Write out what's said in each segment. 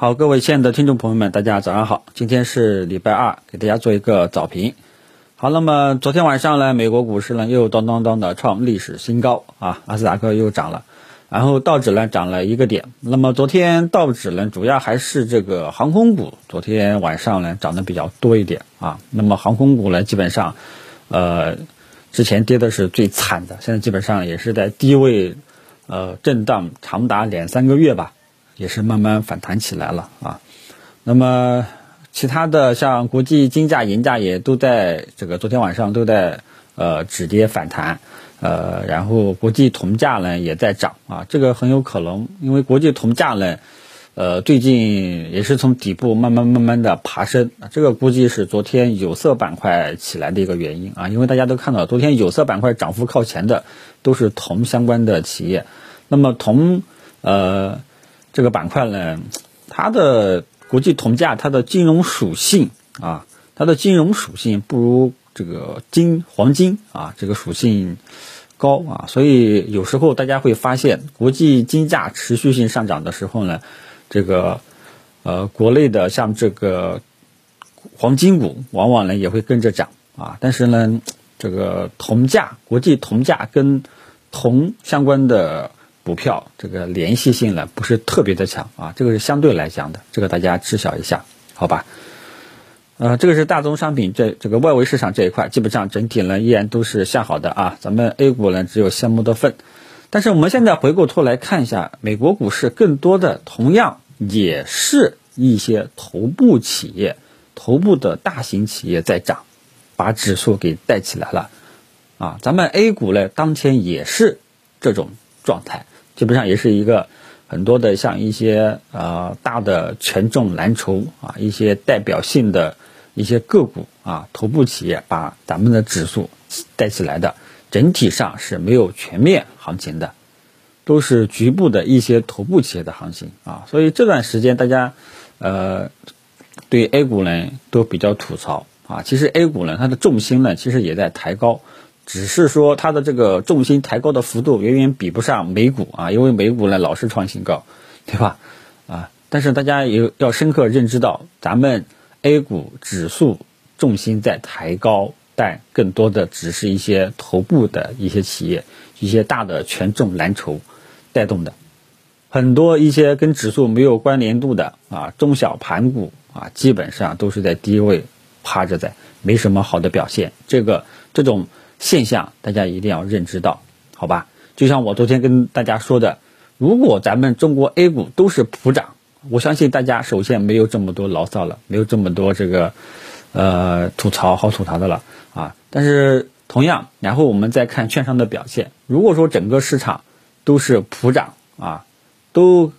好，各位亲爱的听众朋友们，大家早上好，今天是礼拜二，给大家做一个早评。好，那么昨天晚上呢，美国股市呢又当当当的创历史新高啊，纳斯达克又涨了，然后道指呢涨了一个点。那么昨天道指呢主要还是这个航空股，昨天晚上呢涨得比较多一点啊。那么航空股呢基本上，呃，之前跌的是最惨的，现在基本上也是在低位，呃，震荡长达两三个月吧。也是慢慢反弹起来了啊，那么其他的像国际金价、银价也都在这个昨天晚上都在呃止跌反弹，呃，然后国际铜价呢也在涨啊，这个很有可能，因为国际铜价呢，呃，最近也是从底部慢慢慢慢的爬升，这个估计是昨天有色板块起来的一个原因啊，因为大家都看到昨天有色板块涨幅靠前的都是铜相关的企业，那么铜呃。这个板块呢，它的国际铜价，它的金融属性啊，它的金融属性不如这个金黄金啊，这个属性高啊，所以有时候大家会发现，国际金价持续性上涨的时候呢，这个呃国内的像这个黄金股往往呢也会跟着涨啊，但是呢，这个铜价，国际铜价跟铜相关的。股票这个联系性呢不是特别的强啊，这个是相对来讲的，这个大家知晓一下，好吧？呃，这个是大宗商品这这个外围市场这一块，基本上整体呢依然都是向好的啊，咱们 A 股呢只有羡慕的份。但是我们现在回过头来看一下美国股市，更多的同样也是一些头部企业、头部的大型企业在涨，把指数给带起来了啊。咱们 A 股呢当天也是这种状态。基本上也是一个很多的像一些呃大的权重蓝筹啊，一些代表性的一些个股啊，头部企业把咱们的指数带起来的，整体上是没有全面行情的，都是局部的一些头部企业的行情啊，所以这段时间大家呃对 A 股呢都比较吐槽啊，其实 A 股呢它的重心呢其实也在抬高。只是说它的这个重心抬高的幅度远远比不上美股啊，因为美股呢老是创新高，对吧？啊，但是大家也要深刻认知到，咱们 A 股指数重心在抬高，但更多的只是一些头部的一些企业，一些大的权重蓝筹带动的，很多一些跟指数没有关联度的啊中小盘股啊，基本上都是在低位趴着在，没什么好的表现。这个这种。现象大家一定要认知到，好吧？就像我昨天跟大家说的，如果咱们中国 A 股都是普涨，我相信大家首先没有这么多牢骚了，没有这么多这个呃吐槽好吐槽的了啊。但是同样，然后我们再看券商的表现，如果说整个市场都是普涨啊，都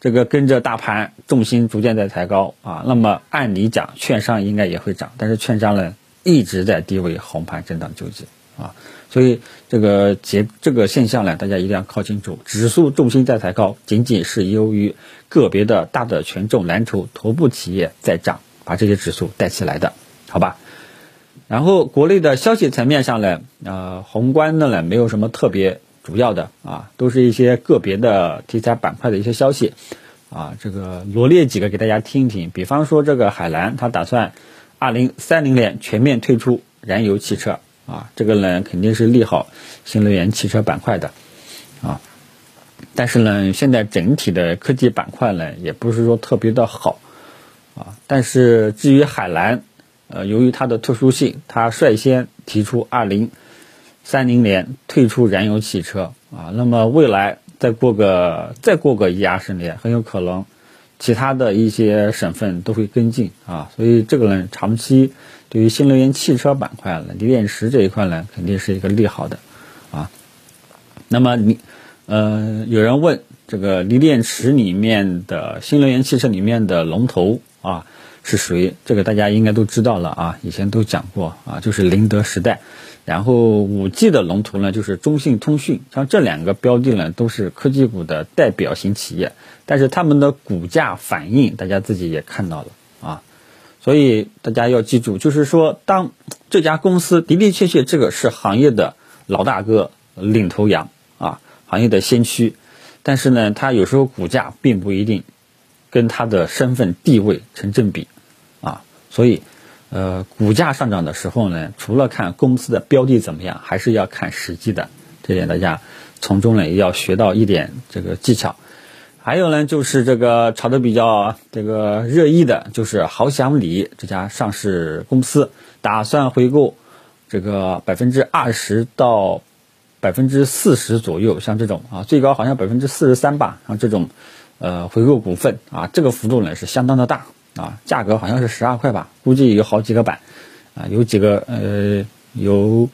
这个跟着大盘重心逐渐在抬高啊，那么按理讲，券商应该也会涨，但是券商呢一直在低位横盘震荡纠结。啊，所以这个结这个现象呢，大家一定要搞清楚。指数重心在抬高，仅仅是由于个别的大的权重蓝筹头部企业在涨，把这些指数带起来的，好吧？然后国内的消息层面上呢，呃，宏观的呢没有什么特别主要的啊，都是一些个别的题材板块的一些消息啊。这个罗列几个给大家听一听，比方说这个海南，它打算二零三零年全面退出燃油汽车。啊，这个呢肯定是利好新能源汽车板块的，啊，但是呢，现在整体的科技板块呢也不是说特别的好，啊，但是至于海南，呃，由于它的特殊性，它率先提出二零三零年退出燃油汽车，啊，那么未来再过个再过个一二十年，很有可能其他的一些省份都会跟进，啊，所以这个呢长期。对于新能源汽车板块呢，锂电池这一块呢，肯定是一个利好的，啊，那么你，呃，有人问这个锂电池里面的新能源汽车里面的龙头啊是谁？这个大家应该都知道了啊，以前都讲过啊，就是宁德时代。然后五 G 的龙头呢，就是中信通讯。像这两个标的呢，都是科技股的代表型企业，但是他们的股价反应，大家自己也看到了。所以大家要记住，就是说，当这家公司的的确确这个是行业的老大哥、领头羊啊，行业的先驱，但是呢，它有时候股价并不一定跟它的身份地位成正比，啊，所以，呃，股价上涨的时候呢，除了看公司的标的怎么样，还是要看实际的，这点大家从中呢也要学到一点这个技巧。还有呢，就是这个炒的比较这个热议的，就是豪祥里这家上市公司打算回购这个百分之二十到百分之四十左右，像这种啊，最高好像百分之四十三吧，像这种。呃，回购股份啊，这个幅度呢是相当的大啊，价格好像是十二块吧，估计有好几个板啊，有几个呃，有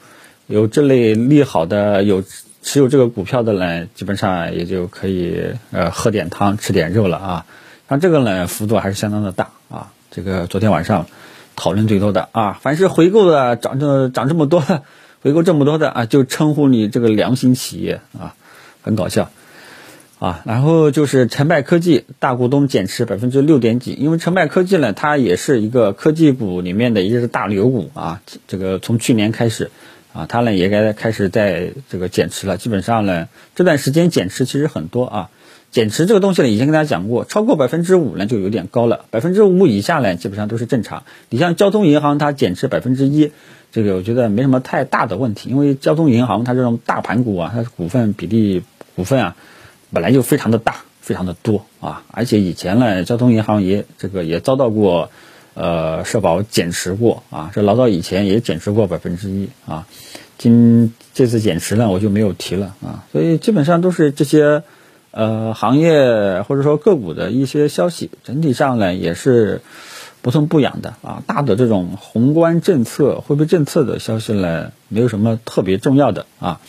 有这类利好的，有持有这个股票的呢，基本上也就可以呃喝点汤吃点肉了啊。像这个呢，幅度还是相当的大啊。这个昨天晚上讨论最多的啊，凡是回购的涨这涨这么多的，回购这么多的啊，就称呼你这个良心企业啊，很搞笑。啊，然后就是成败科技大股东减持百分之六点几，因为成败科技呢，它也是一个科技股里面的一只大牛股啊。这个从去年开始，啊，它呢也该开始在这个减持了。基本上呢，这段时间减持其实很多啊。减持这个东西呢，以前跟大家讲过，超过百分之五呢就有点高了，百分之五以下呢基本上都是正常。你像交通银行，它减持百分之一，这个我觉得没什么太大的问题，因为交通银行它这种大盘股啊，它股份比例股份啊。本来就非常的大，非常的多啊！而且以前呢，交通银行也这个也遭到过，呃，社保减持过啊。这老早以前也减持过百分之一啊。今这次减持呢，我就没有提了啊。所以基本上都是这些呃行业或者说个股的一些消息，整体上呢也是不痛不痒的啊。大的这种宏观政策、货币政策的消息呢，没有什么特别重要的啊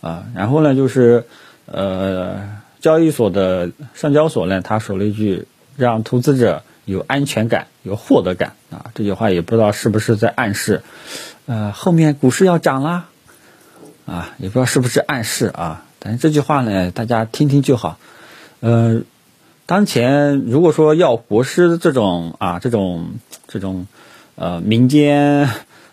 啊。然后呢，就是呃。交易所的上交所呢，他说了一句“让投资者有安全感、有获得感”啊，这句话也不知道是不是在暗示，呃，后面股市要涨啦，啊，也不知道是不是暗示啊。但是这句话呢，大家听听就好。呃，当前如果说要国师这种啊，这种这种呃民间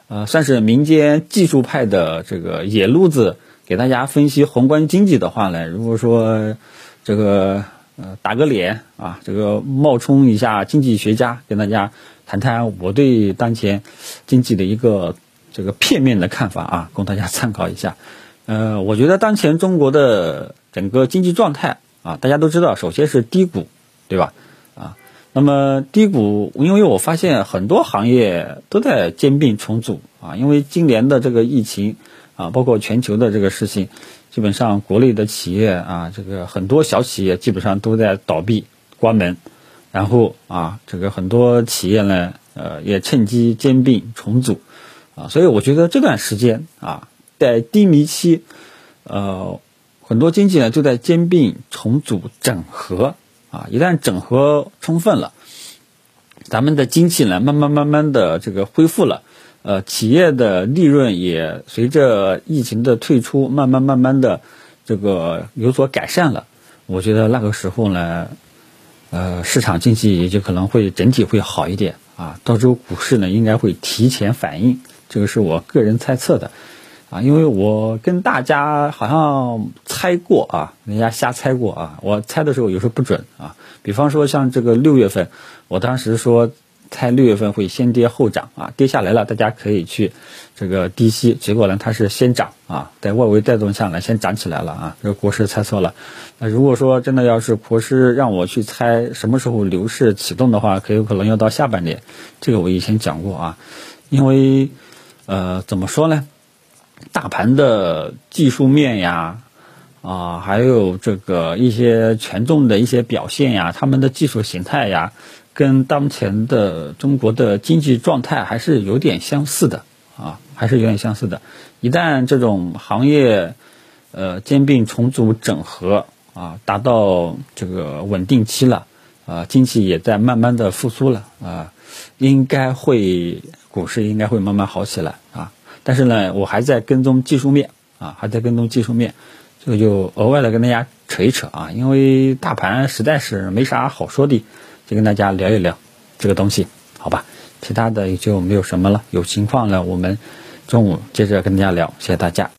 呃算是民间技术派的这个野路子。给大家分析宏观经济的话呢，如果说这个呃打个脸啊，这个冒充一下经济学家，跟大家谈谈我对当前经济的一个这个片面的看法啊，供大家参考一下。呃，我觉得当前中国的整个经济状态啊，大家都知道，首先是低谷，对吧？啊，那么低谷，因为我发现很多行业都在兼并重组啊，因为今年的这个疫情。啊，包括全球的这个事情，基本上国内的企业啊，这个很多小企业基本上都在倒闭关门，然后啊，这个很多企业呢，呃，也趁机兼并重组，啊，所以我觉得这段时间啊，在低迷期，呃，很多经济呢就在兼并重组整合，啊，一旦整合充分了，咱们的经济呢，慢慢慢慢的这个恢复了。呃，企业的利润也随着疫情的退出，慢慢慢慢的这个有所改善了。我觉得那个时候呢，呃，市场经济也就可能会整体会好一点啊。到时候股市呢，应该会提前反应，这个是我个人猜测的啊。因为我跟大家好像猜过啊，人家瞎猜过啊。我猜的时候有时候不准啊。比方说像这个六月份，我当时说。猜六月份会先跌后涨啊，跌下来了，大家可以去这个低吸。结果呢，它是先涨啊，在外围带动下呢，先涨起来了啊。这个国师猜错了。那如果说真的要是国师让我去猜什么时候牛市启动的话，可有可能要到下半年。这个我以前讲过啊，因为呃，怎么说呢？大盘的技术面呀，啊，还有这个一些权重的一些表现呀，他们的技术形态呀。跟当前的中国的经济状态还是有点相似的啊，还是有点相似的。一旦这种行业呃兼并重组整合啊，达到这个稳定期了啊，经济也在慢慢的复苏了啊，应该会股市应该会慢慢好起来啊。但是呢，我还在跟踪技术面啊，还在跟踪技术面，这个就额外的跟大家扯一扯啊，因为大盘实在是没啥好说的。就跟大家聊一聊这个东西，好吧？其他的也就没有什么了。有情况了，我们中午接着跟大家聊。谢谢大家。